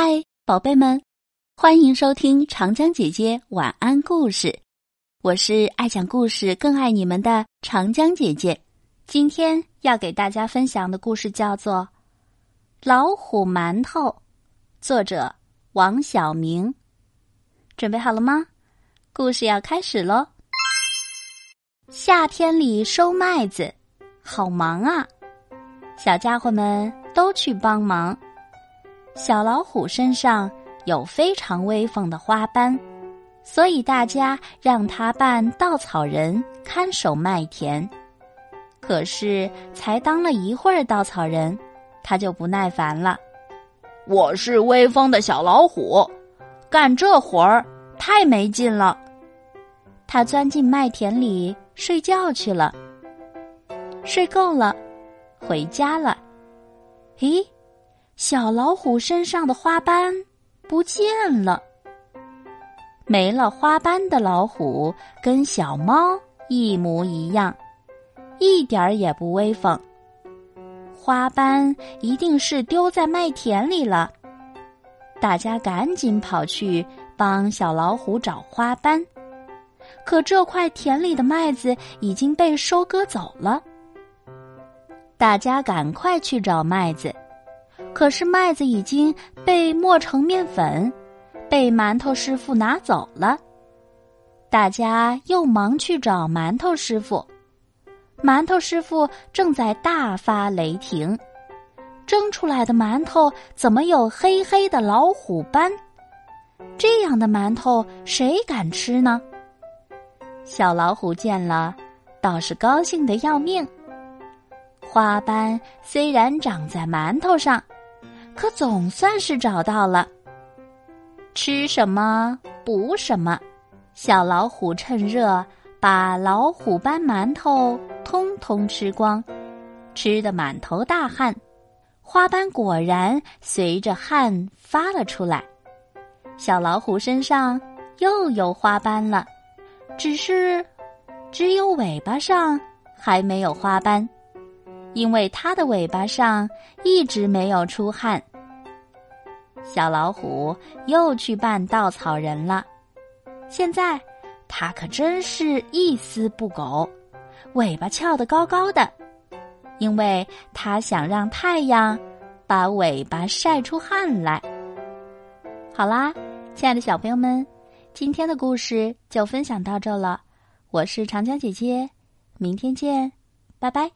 嗨，宝贝们，欢迎收听长江姐姐晚安故事。我是爱讲故事、更爱你们的长江姐姐。今天要给大家分享的故事叫做《老虎馒头》，作者王晓明。准备好了吗？故事要开始喽！夏天里收麦子，好忙啊！小家伙们都去帮忙。小老虎身上有非常威风的花斑，所以大家让他扮稻草人看守麦田。可是才当了一会儿稻草人，他就不耐烦了。我是威风的小老虎，干这活儿太没劲了。他钻进麦田里睡觉去了。睡够了，回家了。咦？小老虎身上的花斑不见了。没了花斑的老虎跟小猫一模一样，一点儿也不威风。花斑一定是丢在麦田里了。大家赶紧跑去帮小老虎找花斑，可这块田里的麦子已经被收割走了。大家赶快去找麦子。可是麦子已经被磨成面粉，被馒头师傅拿走了。大家又忙去找馒头师傅，馒头师傅正在大发雷霆，蒸出来的馒头怎么有黑黑的老虎斑？这样的馒头谁敢吃呢？小老虎见了，倒是高兴的要命。花斑虽然长在馒头上。可总算是找到了。吃什么补什么，小老虎趁热把老虎斑馒头通通吃光，吃得满头大汗，花斑果然随着汗发了出来。小老虎身上又有花斑了，只是只有尾巴上还没有花斑。因为它的尾巴上一直没有出汗，小老虎又去扮稻草人了。现在，它可真是一丝不苟，尾巴翘得高高的，因为它想让太阳把尾巴晒出汗来。好啦，亲爱的小朋友们，今天的故事就分享到这了。我是长江姐姐，明天见，拜拜。